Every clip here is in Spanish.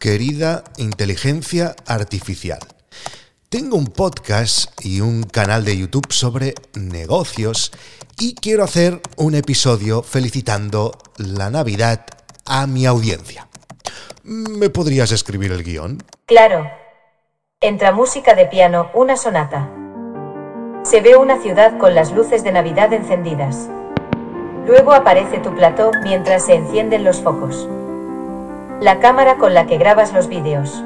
querida inteligencia artificial. Tengo un podcast y un canal de YouTube sobre negocios y quiero hacer un episodio felicitando la Navidad a mi audiencia. ¿Me podrías escribir el guion? Claro. Entra música de piano, una sonata. Se ve una ciudad con las luces de Navidad encendidas. Luego aparece tu plató mientras se encienden los focos. La cámara con la que grabas los vídeos.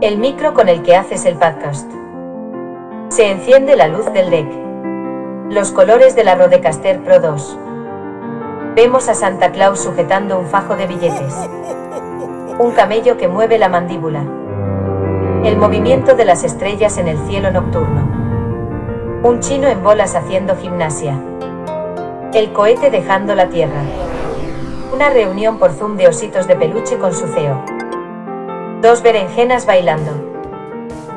El micro con el que haces el podcast. Se enciende la luz del deck. Los colores de la Rodecaster Pro 2. Vemos a Santa Claus sujetando un fajo de billetes. Un camello que mueve la mandíbula. El movimiento de las estrellas en el cielo nocturno. Un chino en bolas haciendo gimnasia. El cohete dejando la Tierra. Una reunión por Zoom de ositos de peluche con su CEO. Dos berenjenas bailando.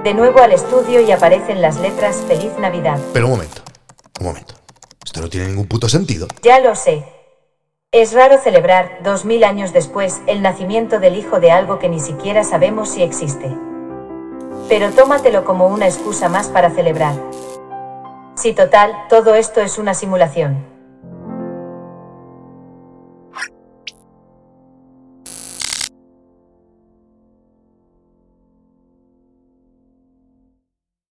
De nuevo al estudio y aparecen las letras Feliz Navidad. Pero un momento, un momento. Esto no tiene ningún puto sentido. Ya lo sé. Es raro celebrar, dos mil años después, el nacimiento del hijo de algo que ni siquiera sabemos si existe. Pero tómatelo como una excusa más para celebrar. Si total, todo esto es una simulación.